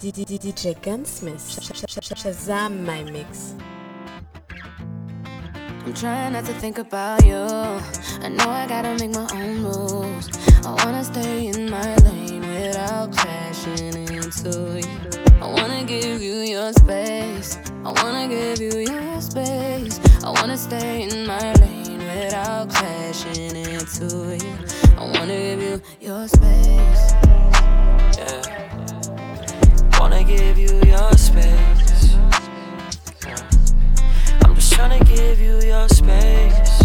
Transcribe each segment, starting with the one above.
DJ Gunsmith, Shazam my mix. I'm trying not to think about you. I know I gotta make my own moves. I wanna stay in my lane without crashing into you. I wanna give you your space. I wanna give you your space. I wanna stay in my lane without crashing into you. I wanna give you your space. Yeah. Wanna give you your space. I'm just trying to give you your space.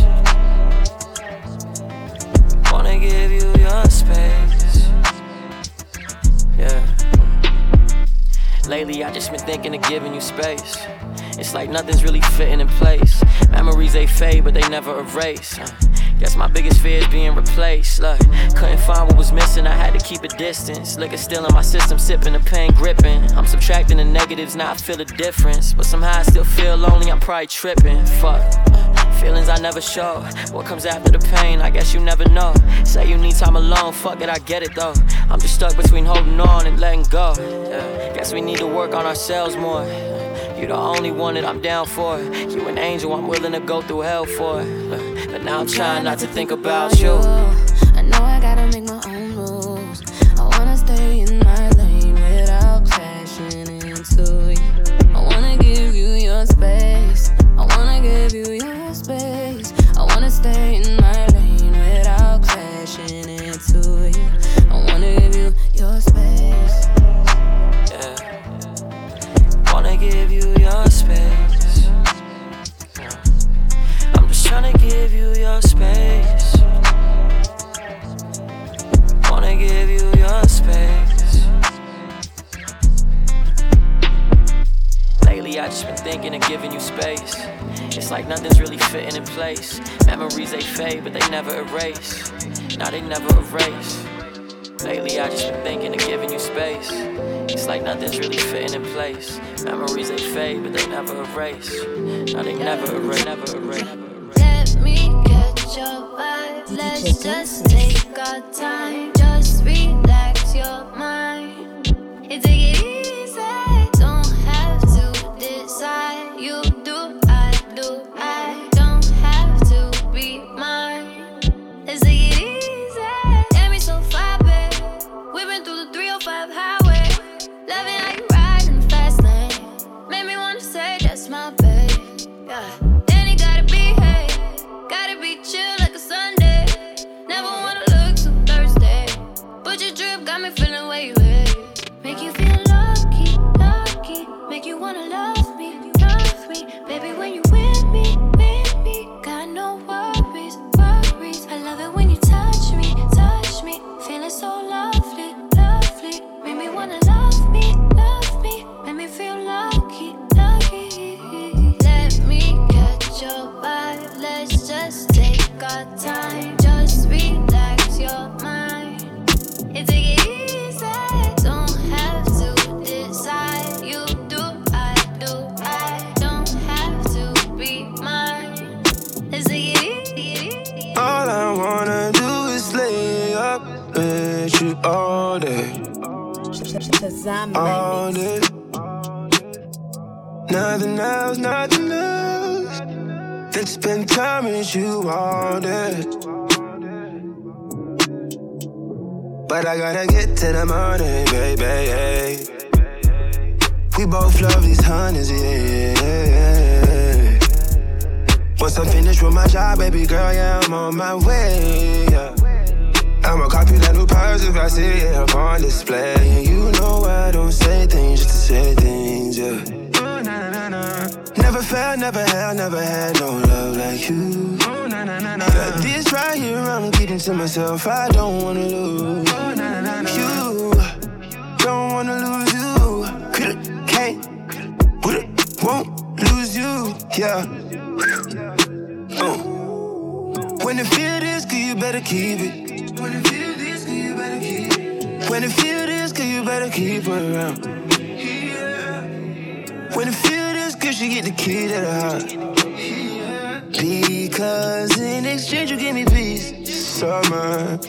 Wanna give you your space. Yeah. Lately, I just been thinking of giving you space. It's like nothing's really fitting in place. Memories they fade, but they never erase. Guess my biggest fear is being replaced. Look, couldn't find what was missing, I had to keep a distance. Liquor still in my system, sipping the pain, gripping. I'm subtracting the negatives, now I feel the difference. But somehow I still feel lonely, I'm probably tripping. Fuck. Feelings I never show. What comes after the pain, I guess you never know. Say you need time alone, fuck it, I get it though. I'm just stuck between holding on and letting go. Yeah. Guess we need to work on ourselves more. You're the only one that I'm down for. You an angel, I'm willing to go through hell for. But now I'm trying not to think about you. I know I gotta make my own moves. I wanna stay in my lane without crashing into you. I wanna give you your space. I wanna give you your space. I wanna stay place. Memories they fade, but they never erase. Now they never erase. Lately, I just been thinking of giving you space. It's like nothing's really fitting in place. Memories they fade, but they never erase. Now they never erase, never erase. Let me catch your vibe. Let's just take our time. Just relax your mind. And take day, Shazam my all day. Nothing else, nothing else. Than spend time with you all day. But I gotta get to the morning, baby. We both love these honeys, yeah. Once I'm finished with my job, baby girl, yeah, I'm on my way. Yeah. I'ma copy that new purse if I see it up on display. You know I don't say things just to say things, yeah. Never felt, never had, never had no love like you. Got this right here, I'm keeping to myself. I don't wanna lose you. Don't wanna lose you. Coulda, can't, woulda, won't lose you. Yeah. Uh. When it feel this good, you better keep it when you feel this, good, you better keep. When you feel this, cause you better keep her around. When you feel this, good, she get the key to the heart. Because in exchange you give me peace, summer.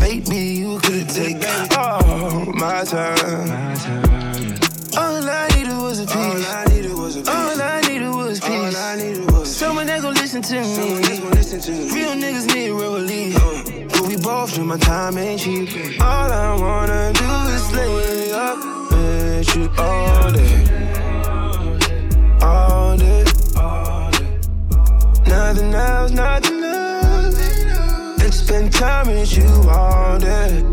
Maybe you could've taken all my time. All I needed was a piece. All I needed was peace. All I needed was peace. Someone that gon' listen to me. Real niggas need real relief. Uh. But we both know my time ain't cheap. All I wanna do is lay up with you all day. All day. Nothing else, nothing else. Spend time with you all day.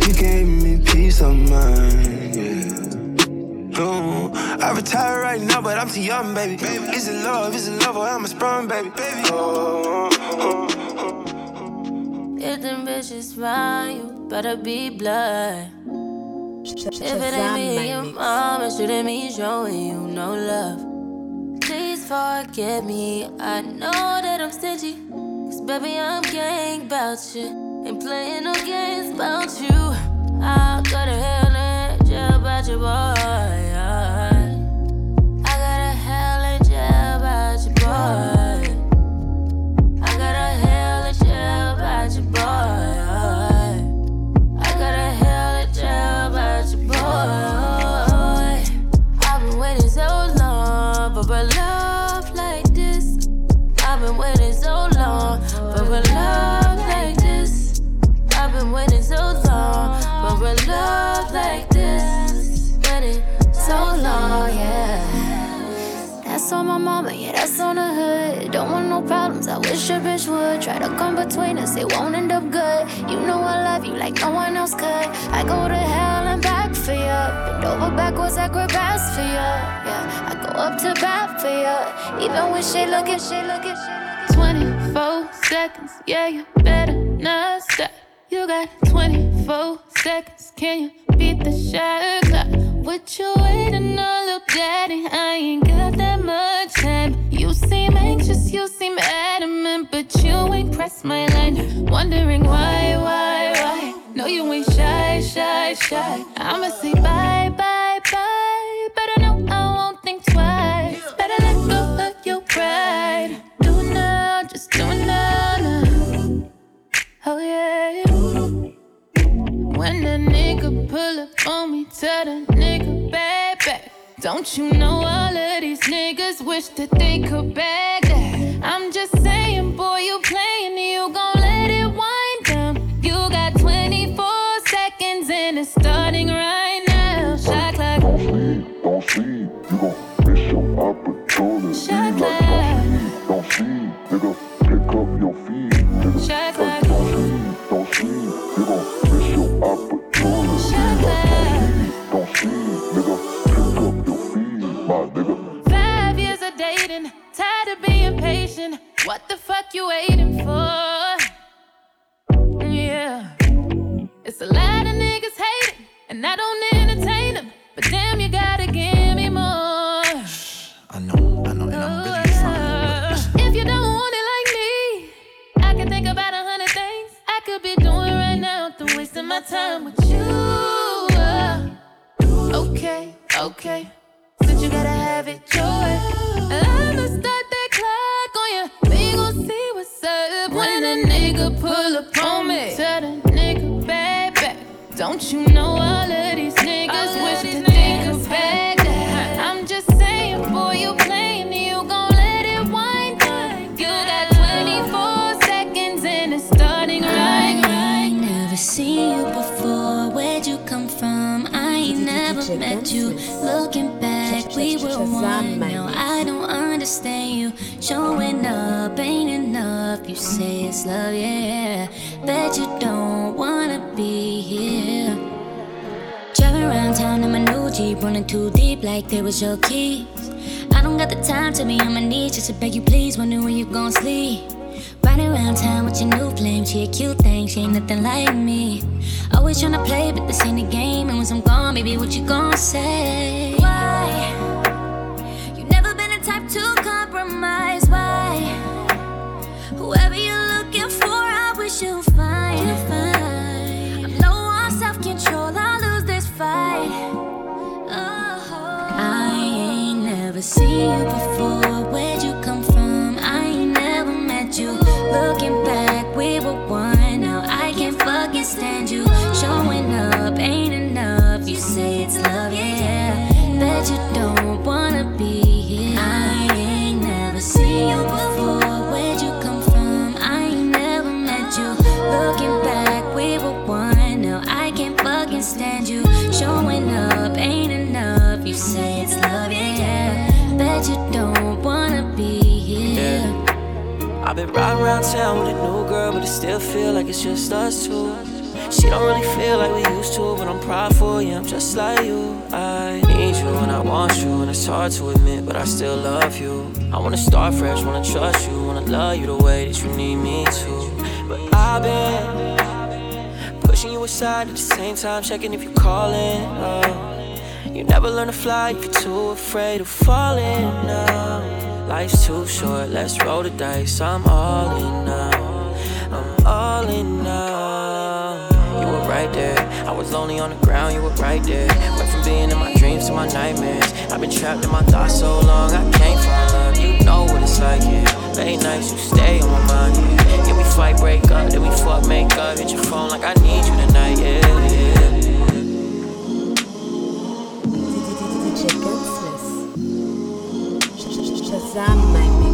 You gave me peace of mind, yeah. No, I retire right now, but I'm too young, baby. Is it love? Is it love or am I sprung, baby? baby. Oh, oh, oh. If them bitches round you, better be blood. If it ain't me, my your mix. mama shouldn't be showing you no love. Please forgive me. I know that I'm stingy. Cause baby, I'm gang about you. Ain't playing no games about you. I'll go to hell mama, yeah, that's on the hood. Don't want no problems, I wish a bitch would. Try to come between us, it won't end up good. You know I love you like no one else could. I go to hell and back for you. Bend over backwards, I grip ass for you. Yeah, I go up to bat for you. Even when shit looking, shit looking, shit looking. 24 seconds, yeah, you better not stop. You got 24 seconds, can you beat the shot clock? What you waiting on, little daddy? I ain't got that much time. You seem anxious, you seem adamant, but you ain't pressed my line. Wondering why, why, why? No, you ain't shy, shy, shy. I'ma say bye, bye, bye. Pull up on me, tell the nigga back back. Don't you know all of these niggas wish that they could bag that? Seen you before. Been riding around town with a new girl, but it still feel like it's just us two. She don't really feel like we used to, but I'm prideful, yeah, I'm just like you. I need you and I want you, and it's hard to admit, but I still love you. I wanna start fresh, wanna trust you, wanna love you the way that you need me to. But I've been pushing you aside at the same time, checking if you're calling. Oh. You never learn to fly if you're too afraid of falling. No. Life's too short, let's roll the dice. I'm all in now. I'm all in now you were right there. I was lonely on the ground, you were right there. Went from being in my dreams to my nightmares. I've been trapped in my thoughts so long, I can't find love. You know what it's like, yeah. Late nights, you stay on my mind, yeah. Yeah, we fight, break up, then we fuck, make up. Hit your phone like I need you tonight, yeah, yeah. Shazam my mix.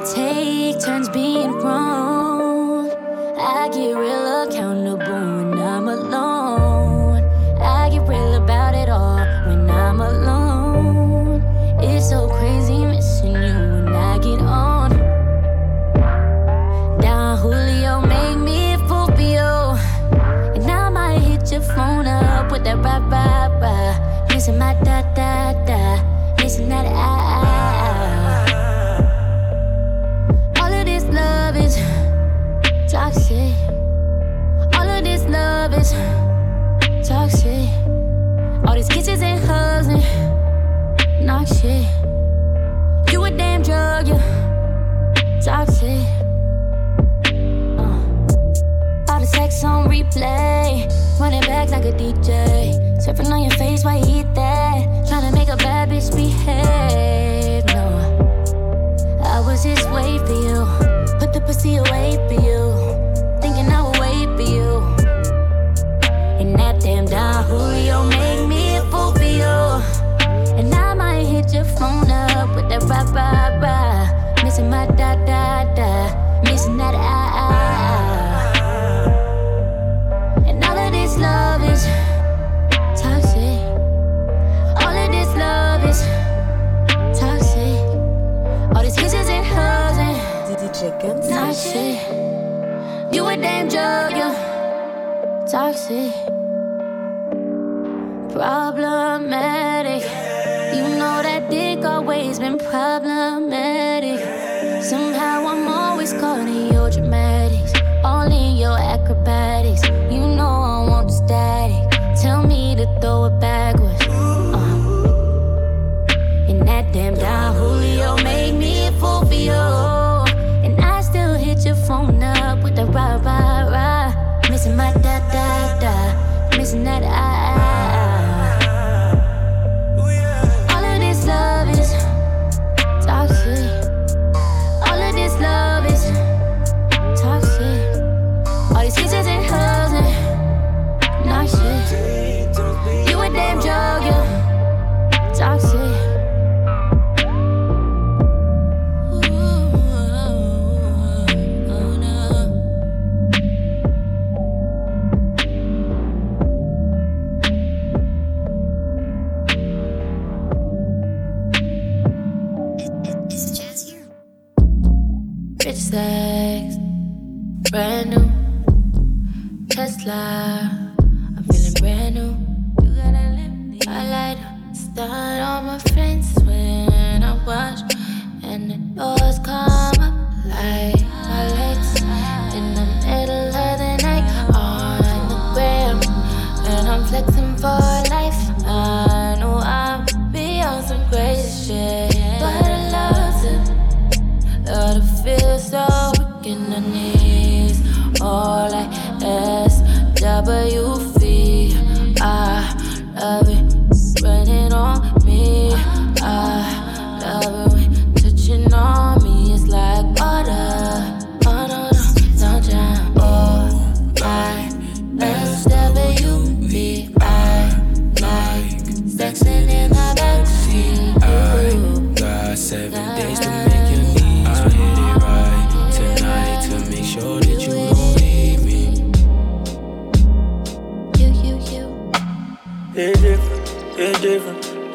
Take turns being wrong. I get real accountable when I'm alone. I get real about it all when I'm alone. It's so crazy missing you when I get on. Don Julio make me Fulvio. And I might hit your phone up with that rah rah rah. Missing my da back like a DJ. Surfing on your face while you eat that. Tryna make a bad bitch behave. No, I was just wait for you. Put the pussy away for you. Thinking I would wait for you. And that damn Don Julio make me a fool for you. And I might hit your phone up with that rah rah rah. Missing my da da da. Missing that ah Guns Nah, shit. You a damn drug, you toxic, problematic. You know that dick always been problematic. Somehow I'm always caught in your dramatics, all in your acrobatics.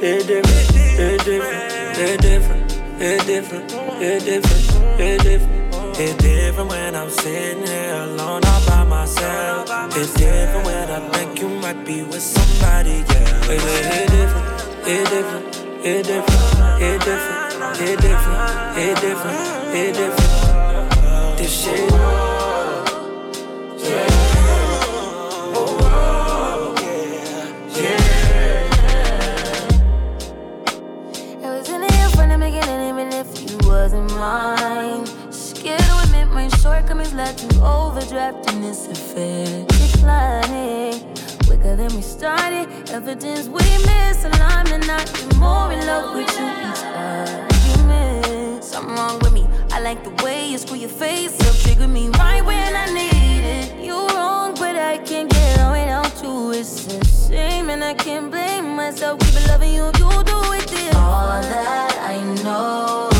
It's different, it's different, it's different, it's different, it's different, it's different. It's different when I'm sitting here alone all by myself. It's different when I think you might be with somebody else. It's, different, it's different, it's different, it's different, it's different, it's different, it's different. This shit. I wasn't. Scared to admit my shortcomings to overdraft in this affair. Declining quicker than we started. Evidence we miss alignment, not be more in love with you each argument. Something wrong with me. I like the way you screw your face up, trigger me right when I need it. You wrong, but I can't get on without you. It's a shame, and I can't blame myself. Keep loving you, you do it this. All that I know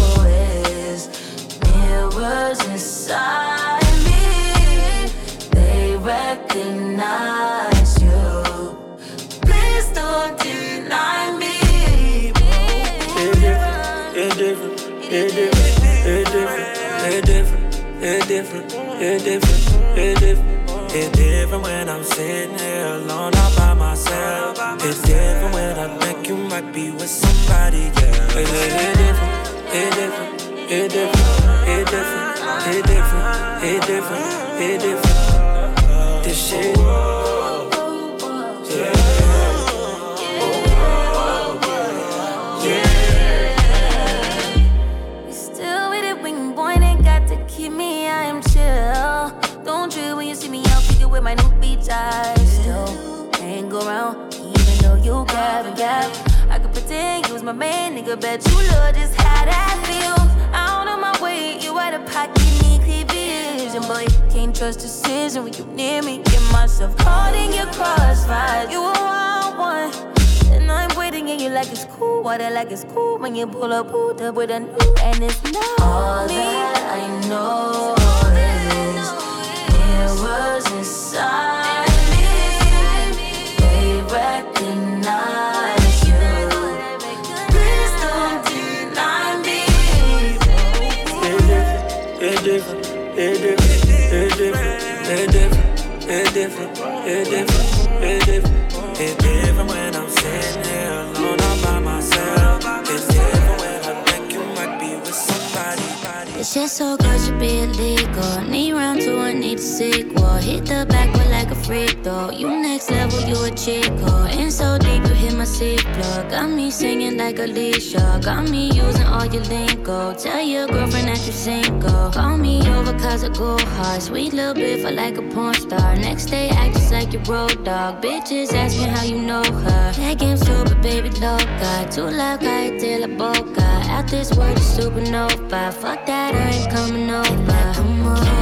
mirrors inside me. They recognize you. Please don't deny me. It's different, it's different, it's different, it's different, it's different, it's different, it's different. It's different when I'm sitting here alone all by myself. It's different when I think you might be with somebody. It's, it's different, it's different, it's different, it's different, it's different, it's different, it's different. This shit. Still with it when you born got to keep me, I am chill. Don't trip when you see me out kicking with my new beach eyes. Still hang around, even though you gab and gab. I could pretend you was my man, nigga. Bet you love just how that feels. Out of my way, you out of pocket, need clear vision. Boy, can't trust decision when you near me. Get myself caught in your crossfire. You a wild one. And I'm waiting and you like it's cool. Water like it's cool when you pull up, pulled up with a new and it's not all that I know is mirrors inside it's different, it's different. It's different when I'm sitting here alone all by myself. It's different when I think you might be with somebody. This shit so good should be illegal. Need round two, I need a sequel. Hit the backward like a freak though. You next level, you a chico. Oh. In so deep, you hit my seat plug. Got me singing like Alicia. Oh. Got me using all your lingo. Tell your girlfriend that you single. Call me over cause I go hard. Sweet little bit for like a porn star. Next day, act just like your road dog. Bitches ask me how you know her. That game's stupid, baby, loca. Too loud, cae la boca. Out this world, is supernova. Fuck that, I ain't coming over. Come over,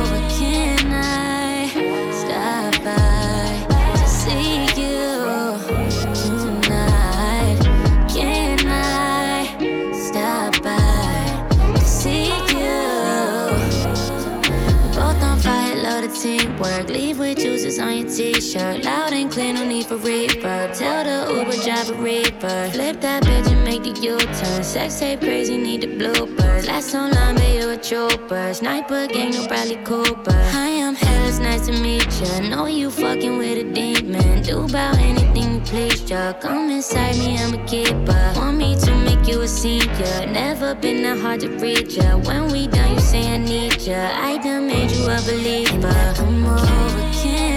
Leave with juices on your t-shirt. Loud and clear, no need for reverb. Tell the Uber driver reverb. Flip that bitch and make the U-turn. Sex tape crazy, need the bloopers. Last long, but you a trooper. Sniper gang, no Bradley Cooper. I am hell, it's nice to meet ya. Know you fucking with a demon. Do about anything you please ya. Come inside me, I'm a keeper. Want me to make you a senior. Never been that hard to reach ya. When we done, you say I need ya. I done made you a believer. Come over, can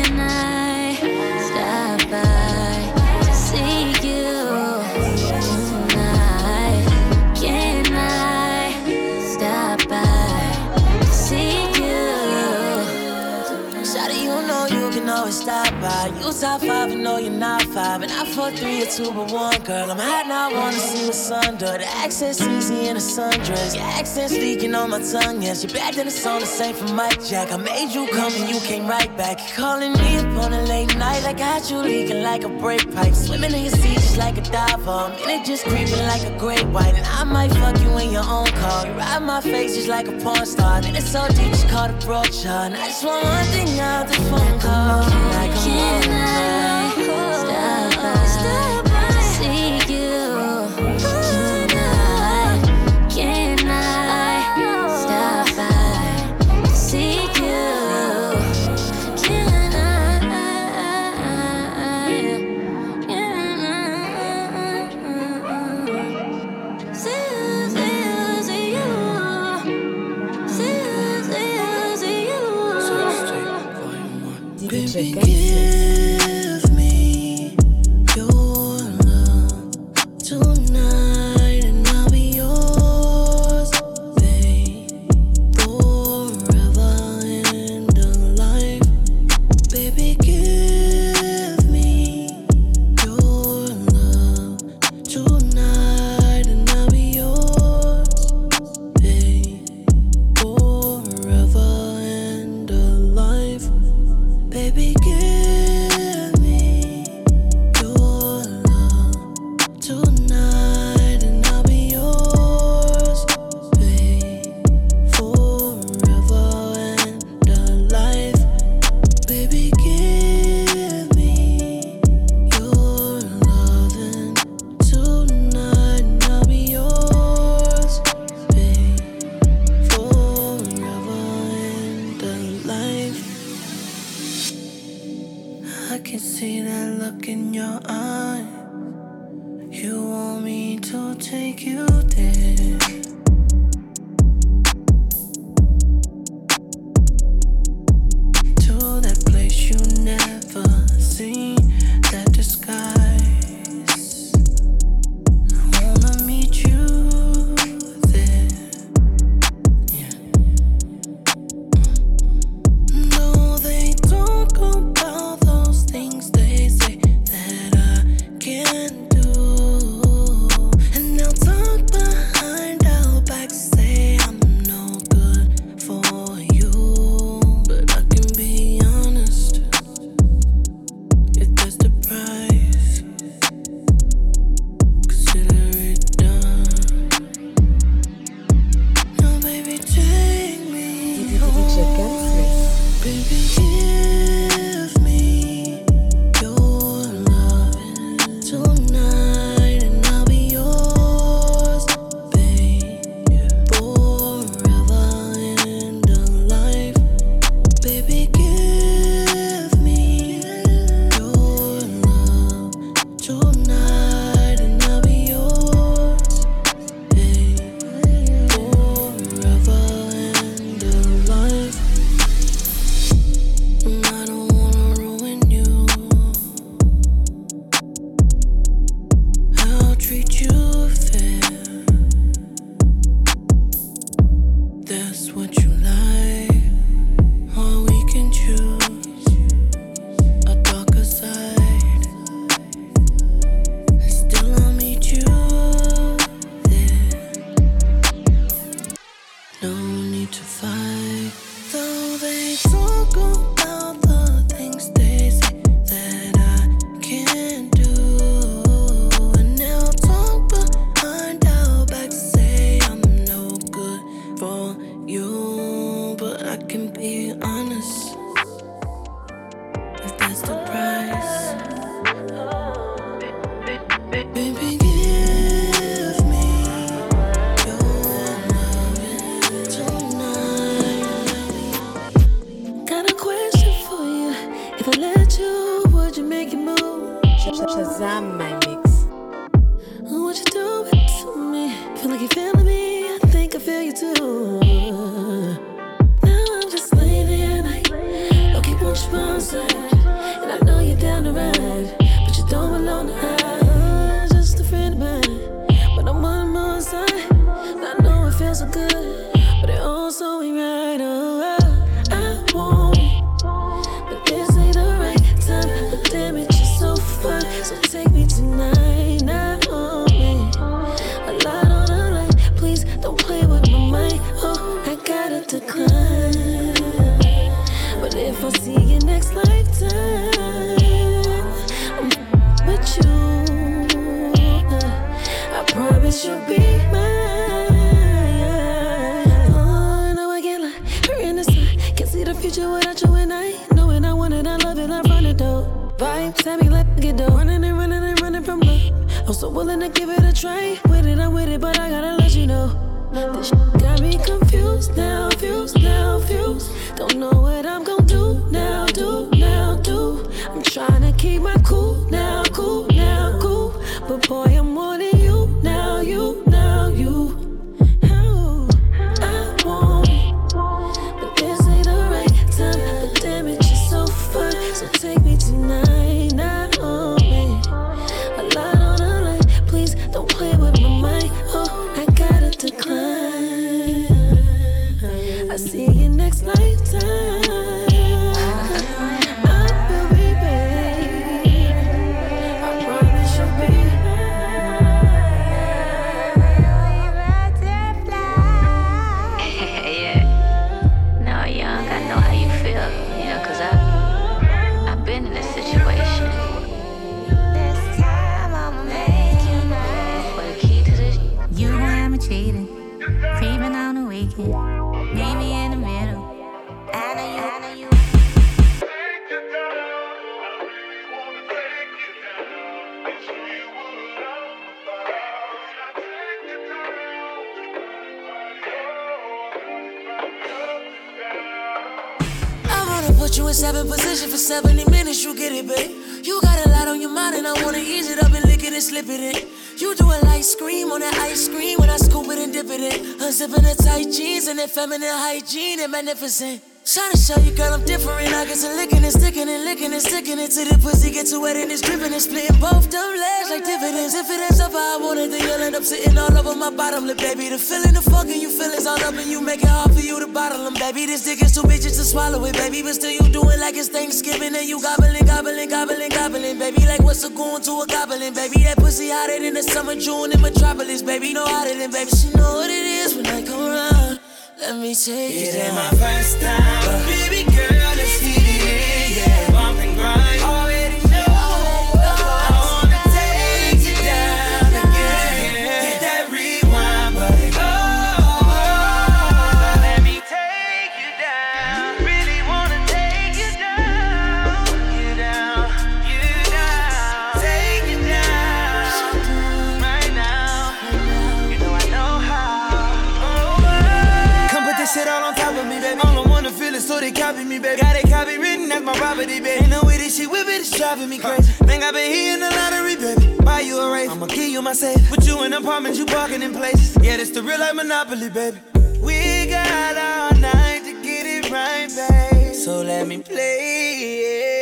can always stop by. You top five, and know you're not five. And I four, three, or two, but one girl. I'm hot now, wanna see what's under. The accent's easy in a sundress. Your accent's leaking on my tongue, yes. You're bad than the song, the same for Mike Jack. I made you come and you came right back. You're calling me up on a late night. I got you leaking like a brake pipe. Swimming in your seat just like a diver. I'm in it just creeping like a great white. And I might fuck you in your own car. You ride my face just like a porn star. Then it's so deep, just call the brochure. And I just want one thing out the phone call. Can I you in seven position for 70 minutes, you get it, babe. You got a lot on your mind, and I wanna ease it up and lick it and slip it in. You do a light scream on that ice cream when I scoop it and dip it in. Unzipping the tight jeans and that feminine hygiene and magnificent. Trying to show you, girl, I'm different. I get to licking and sticking and licking and sticking it till the pussy get too wet and it's dripping and splitting both them legs like dividends. If it ends up how I want it, then you'll end up sitting all over my bottom lip, baby. The feeling, the fucking you feelings all up and you make it hard for you to bottle them, baby. This dick is too bitches to swallow it, baby. But still, you doing like it's Thanksgiving and you gobbling, gobbling, gobbling, gobbling, baby. Like what's a going to a goblin, baby? That pussy hotter than the summer June in Metropolis, baby. No hotter than, baby. She know what it is when I come around. Let me take it, It ain't my first time, but baby my property, baby. Ain't no way this shit whip it is driving me crazy. Think I been here hitting the lottery, baby. Buy you a race, I'ma give you my safe. Put you in apartments, you parking in places. Yeah, this the real life monopoly, baby. We got all night to get it right, babe. So let me play.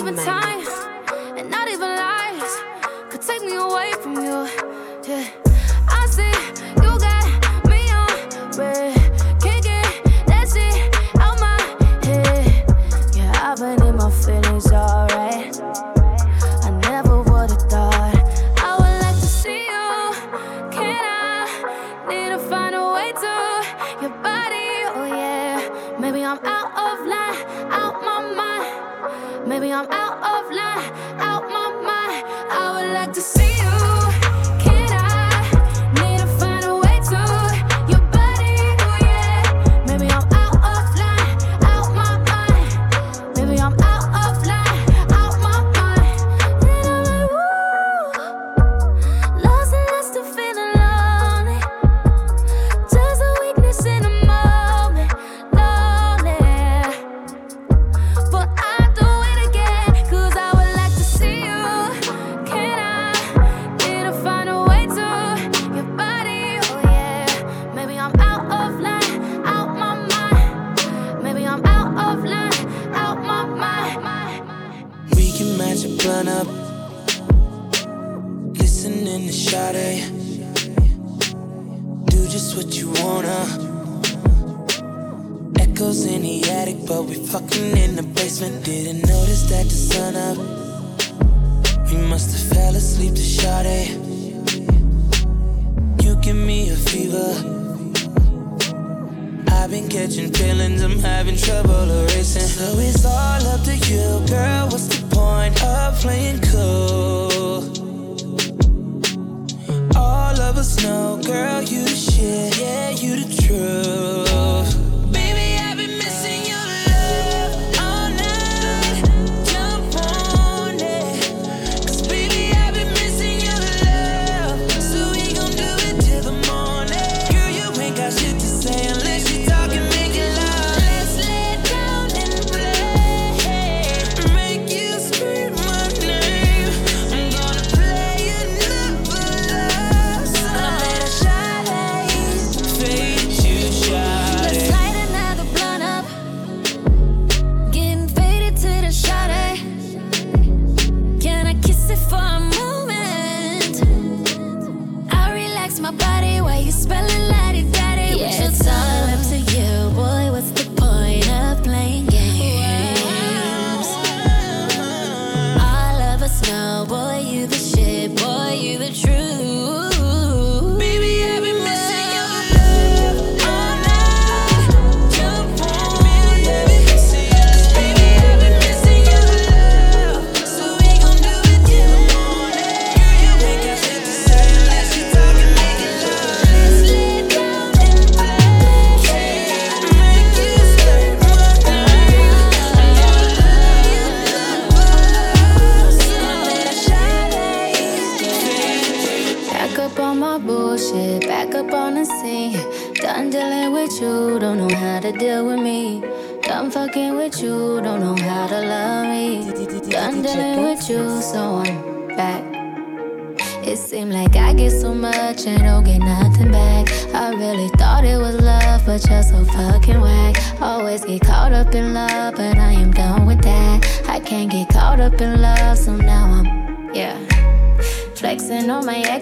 even time and not even lies could take me away from you. Yeah.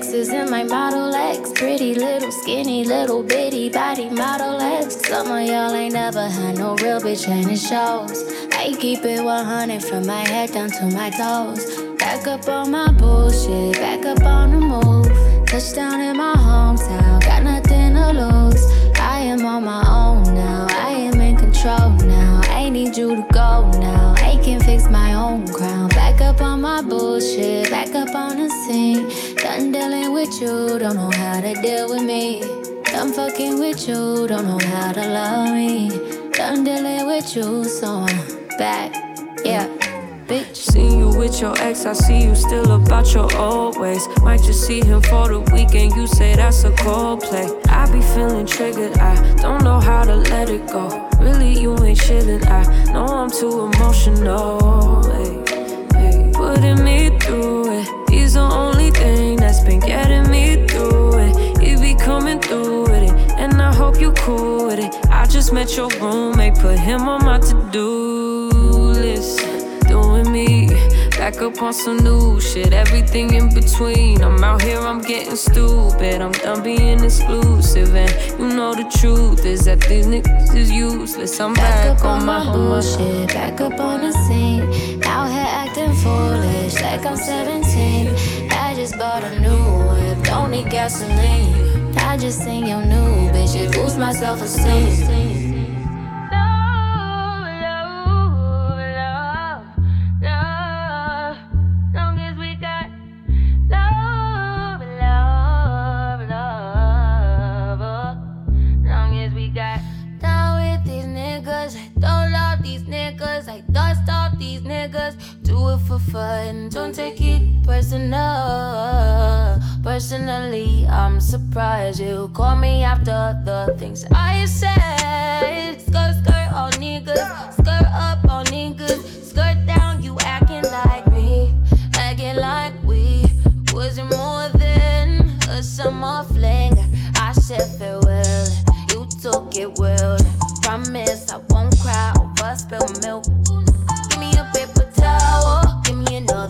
exes in my Model X. Pretty little skinny little bitty body Model X. Some of y'all ain't never had no real bitch and it shows. I keep it 100 from my head down to my toes. Back up on my bullshit, back up on the move. Touchdown in my hometown, got nothing to lose. I am on my own now, I am in control now. I need you to go now can fix my own crown. Back up on my bullshit, back up on the scene. Done dealing with you, don't know how to deal with me. Done fucking with you, don't know how to love me. Done dealing with you, so I'm back, yeah bitch. Seen you with your ex, I see you still about your old ways. Might just see him for the weekend, you say that's a cold play. I be feeling triggered, I don't know how to let it go. Really, you ain't chillin', I know I'm too emotional. Hey, hey. Putting me through it, he's the only thing that's been getting me through it. He be coming through with it, and I hope you cool with it. I just met your roommate, put him on my to do back up on some new shit. Everything in between. I'm out here, I'm getting stupid. I'm done being exclusive. And you know the truth is that these niggas is useless. I'm back, back up on, on my bullshit. Back up on the scene. Out here acting foolish, like I'm 17. I just bought a new whip. Don't need gasoline. I just seen your new bitch. It boosts my self esteem. for fun. Don't take it personal. Personally, I'm surprised you call me after the things I said. Skirt, skirt, all niggas. Skirt up, all niggas. Skirt down, you acting like me. Acting like we wasn't more than a summer fling. I said farewell. You took it well. Promise I won't cry over spilled milk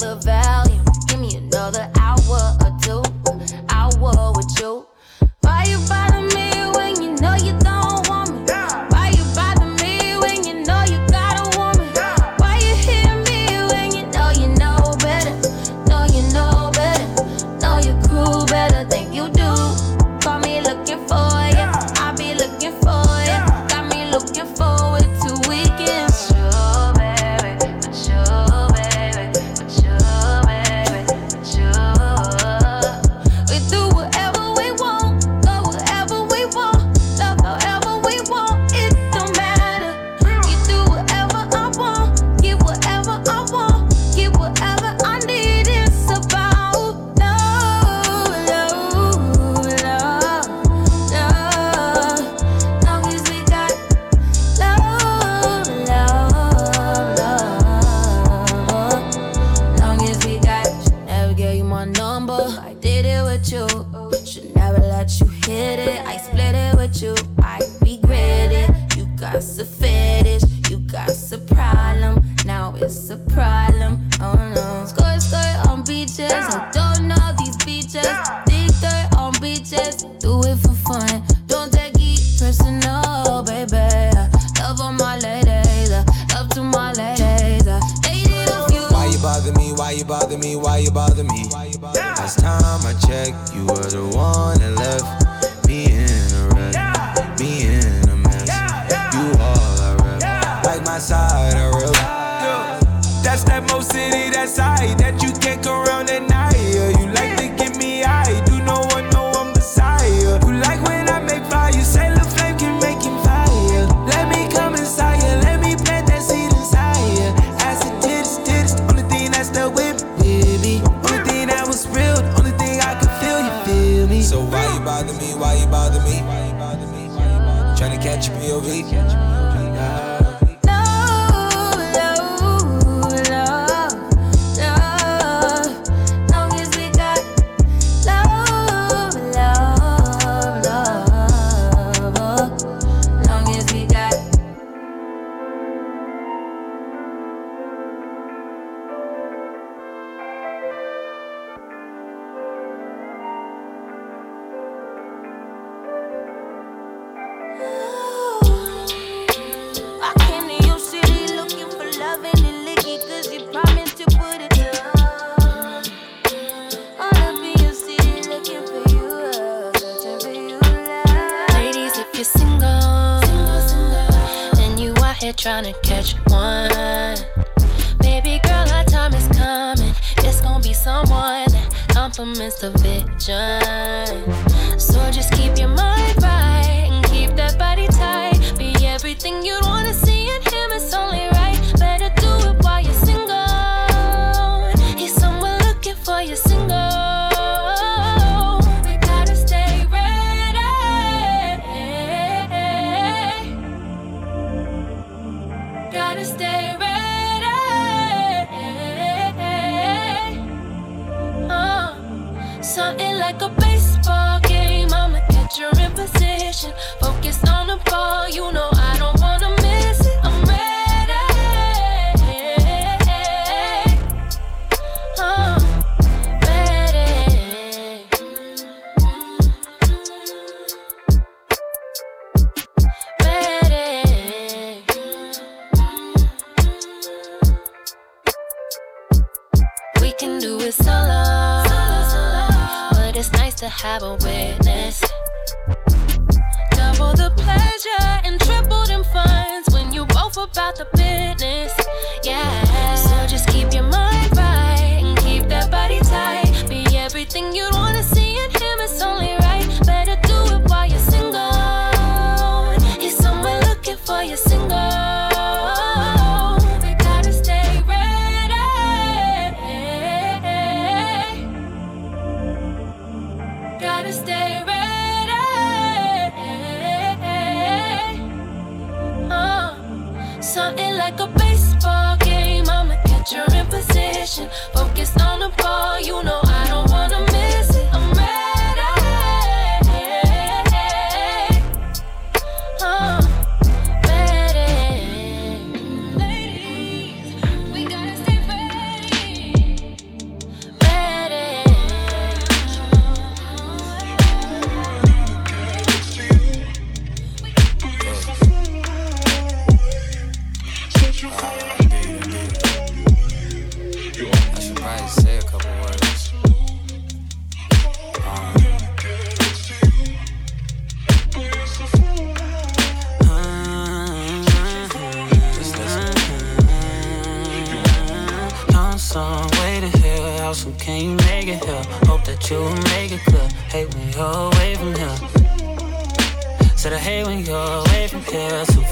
another volume. Give me another bother me? Why you bother me? Last time I checked, you were the one that left me in a wreck, me in a mess. You all I rep, like my side I rep. That's that most city, that side that you can't go around and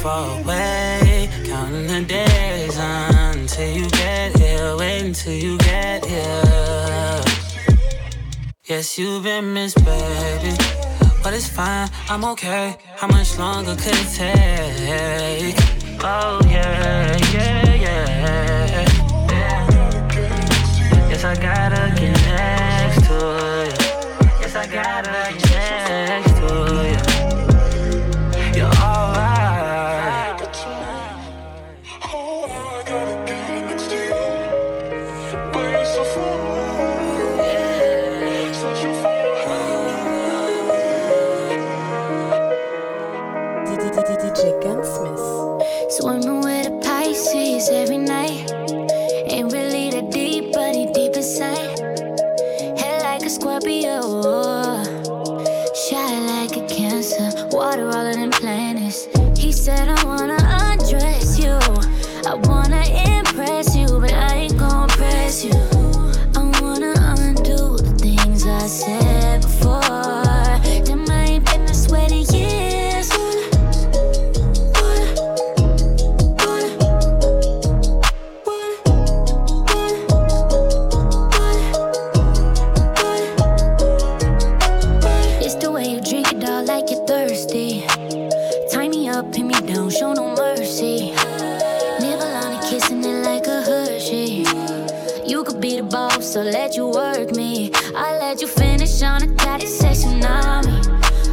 far away. Counting the days until you get here. Wait until you get here. Yes, you've been missed, baby. But it's fine, I'm okay. How much longer could it take? Oh, yeah, yeah, yeah. Yes, I gotta get next to you. Yes, I gotta Tie me up, pin me down, show no mercy. Nibble on it, kissing it like a Hershey. You could be the boss, so let you work me. I let you finish on a tattoo say tsunami.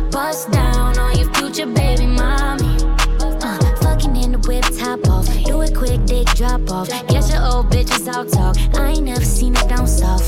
Bust down on your future baby mommy. Uh, fucking in the whip top off. Do it quick, dick drop off. Guess your old bitches out talk. I ain't never seen it down south.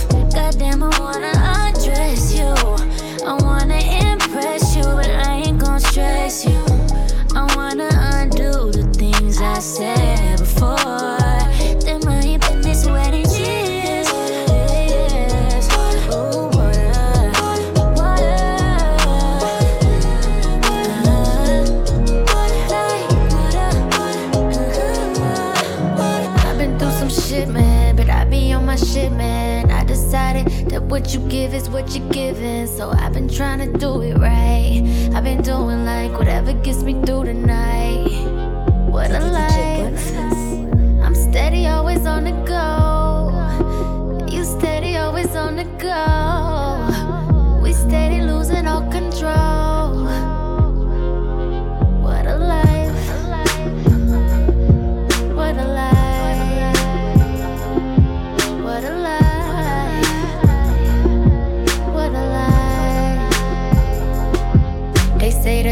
Give is what you're giving, so I've been trying to do it right. I've been doing like whatever gets me through the night. What a life. I'm steady, always on the go. You steady, always on the go. We steady losing all control.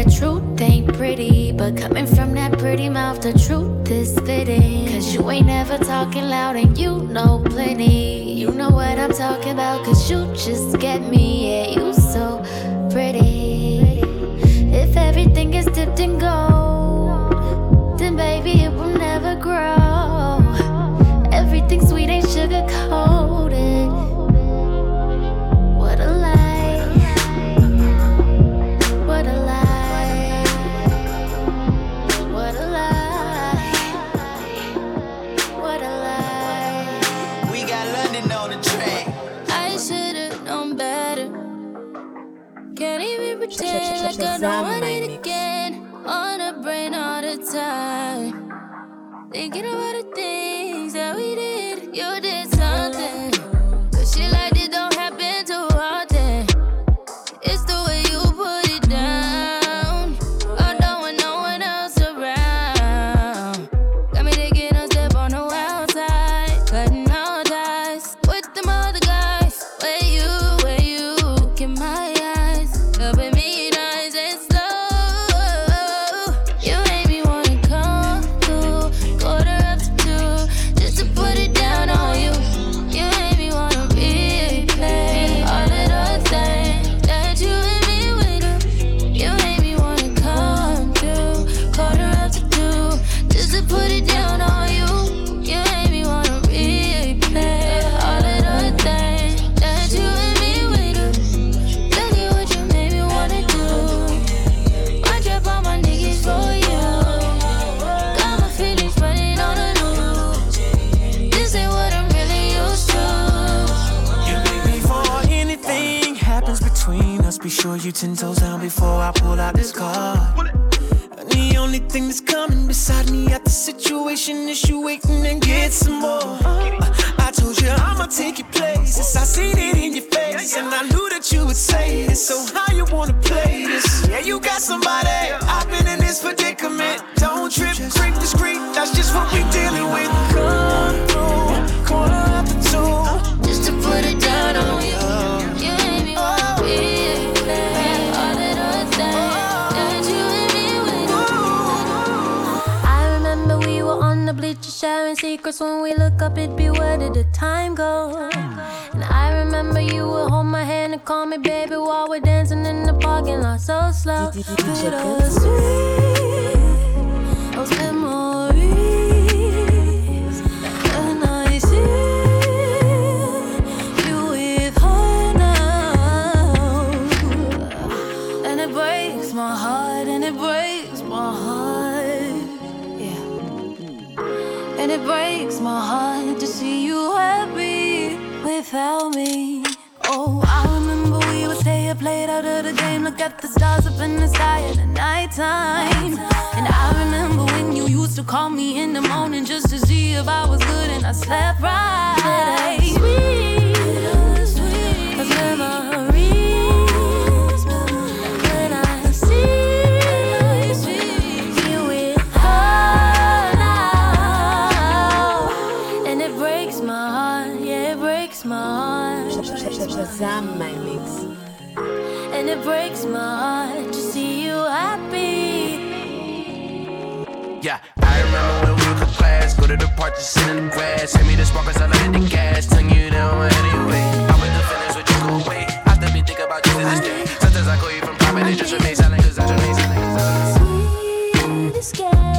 The truth ain't pretty, but coming from that pretty mouth, the truth is fitting. Cause you ain't never talking loud and you know plenty. You know what I'm talking about, cause you just get me. Yeah, you so pretty. If everything is dipped in gold, then baby it will never grow. Everything sweet ain't sugar coated. Cause when we look up, it'd be where did the time go? And I remember you would hold my hand and call me baby while we're dancing in the parking lot so slow. Through the sweet, those memories. hard to see you happy without me. Oh, I remember we would stay up late out of the game, look at the stars up in the sky at the nighttime. And I remember when you used to call me in the morning just to see if I was good, and I slept right. Sweet. Sam my mix. And it breaks my heart to see you happy. Yeah, I remember when we were in class, go to the park to sit in the grass. Hand me the spark cause I lighted the gas, turn you down anyway. I'm with the feelings, would you go away? after me think about you to this day. Sometimes I call you from private, it just remains silent cause I remain silent. Sweet sky.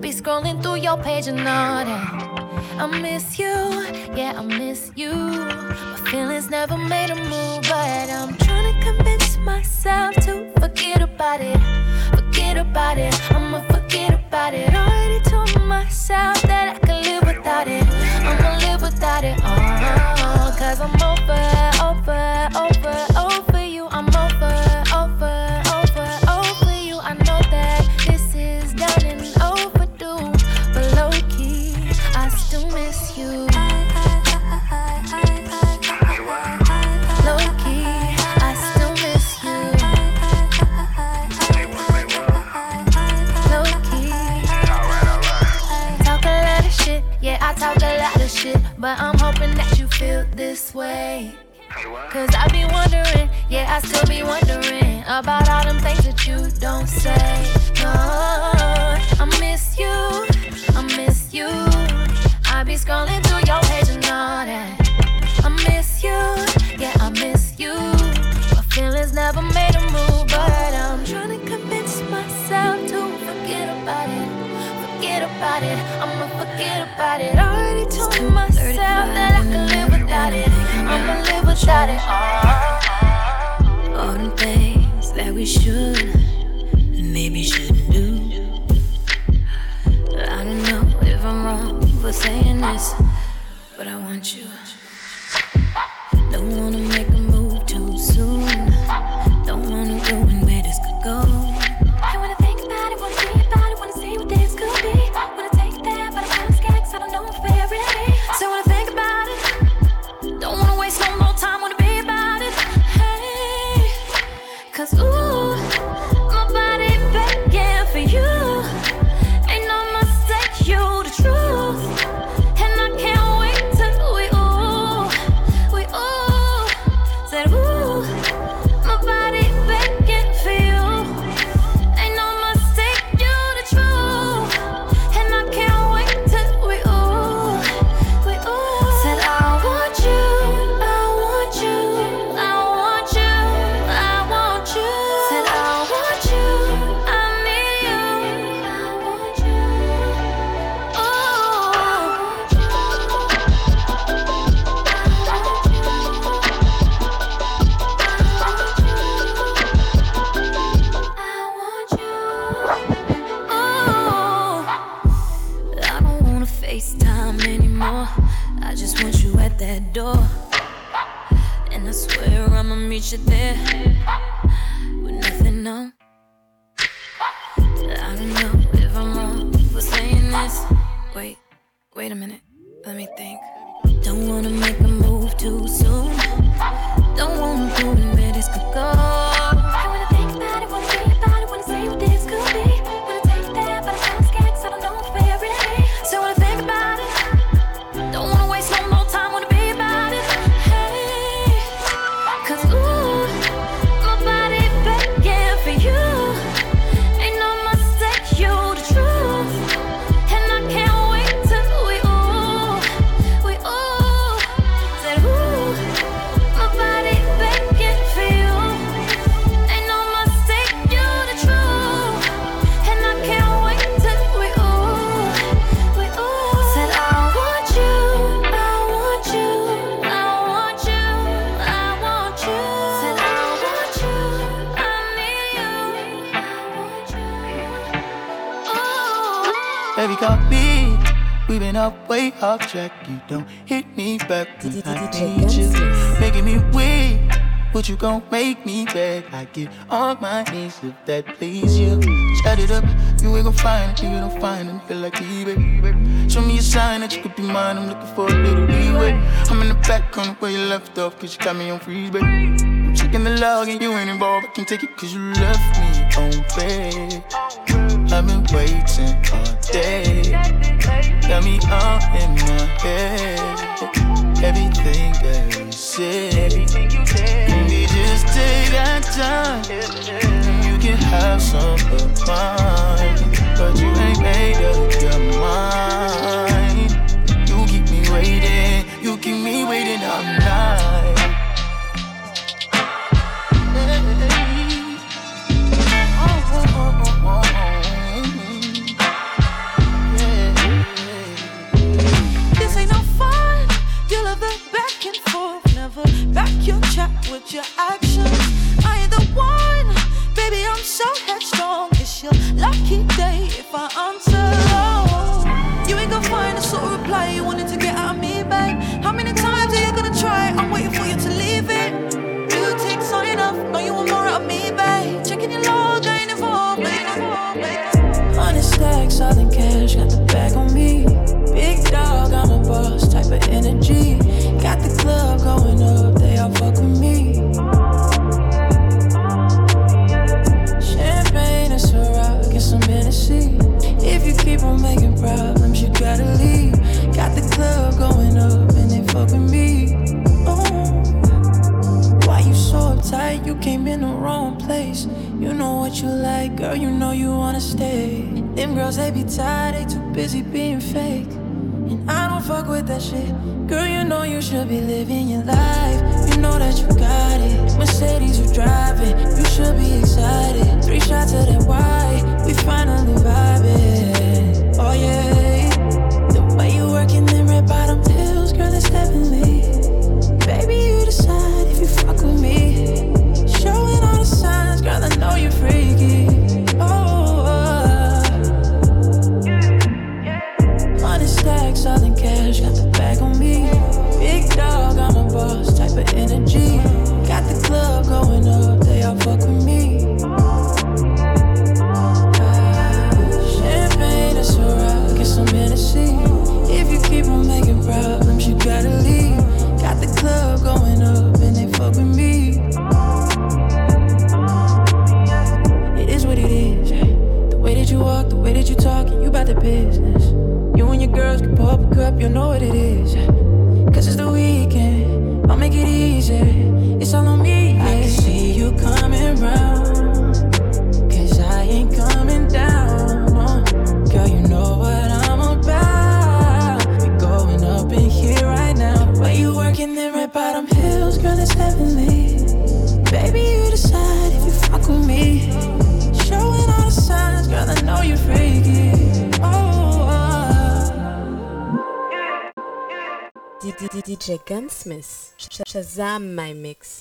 Be scrolling through your page and all that. I miss you, yeah, I miss you. My feelings never made a move, but I'm trying to convince myself to forget about it. Forget about it, I'ma forget about it. Already told myself that I could live without it. I'ma live without it, I still be wondering about all them things that you don't say. No, I miss you, I miss you. I be scrolling through your page and all that. I miss you, yeah, I miss you. My feelings never made a move, but I'm trying to convince myself to forget about it. Forget about it, I'ma forget about it. Already told myself that I can live without it. I'ma live without it. All the things that we should and maybe shouldn't do. I don't know if I'm wrong for saying this, but I want you. Don't wanna make 'cause ooh, Been up way off track. You don't hit me back when I need you. Making me weak. But you gon' make me beg. I get on my knees if that please you. Shut it up. You ain't gon' find it. You don't find it. Feel like me, baby. Show me a sign that you could be mine. I'm looking for a little leeway. I'm in the back on the way you left off. Cause you got me on freeze, baby. I'm checking the log and you ain't involved. I can take it cause you left me on red. I've been waiting all day. Got me all in my head. Everything that you said. Maybe just take our time. You can have some of mine. But you ain't made up your mind. You keep me waiting. You keep me waiting all night. With your actions. I ain't the one, baby, I'm so headstrong. It's your lucky day if I answer. Oh, you ain't gonna find the sort of reply you wanted to get out of me, babe. How many times are you gonna try? I'm waiting for you to leave it. You take sign enough, know you want more out of me, babe. Checking your log, I ain't involved, babe. Hundred stacks, Southern cash, got the bag on me. Big dog, I'm a boss type of energy. Club going up, they all fuck with me. Champagne and Ciroc some Hennessy. If you keep on making problems, you gotta leave. Got the club going up and they fuck with me. Oh, why you so uptight? You came in the wrong place. You know what you like, girl. You know you wanna stay. Them girls they be tired, they too busy being fake. And I don't fuck with that shit. Girl, you know you should be living your life. You know that you got it. Mercedes, you driving. You should be excited. Three shots of that white. We finally vibing. Oh, yeah. The way you working them red bottom heels, girl, it's heavenly. Baby, you decide if you fuck with me. Showing all the signs, girl, I know you're freaky. Type of energy. Got the club going up, they all fuck with me. Champagne and Ciroc and some Hennessy. If you keep on making problems, you gotta leave. Got the club going up and they fuck with me. It is what it is. The way that you walk, the way that you talk, you about the business. You and your girls can up a cup, you know what it is. Cause it's the weekend, I'll make it easy. It's all on me. I can see you coming round. DJ Gunsmith. Shazam my mix.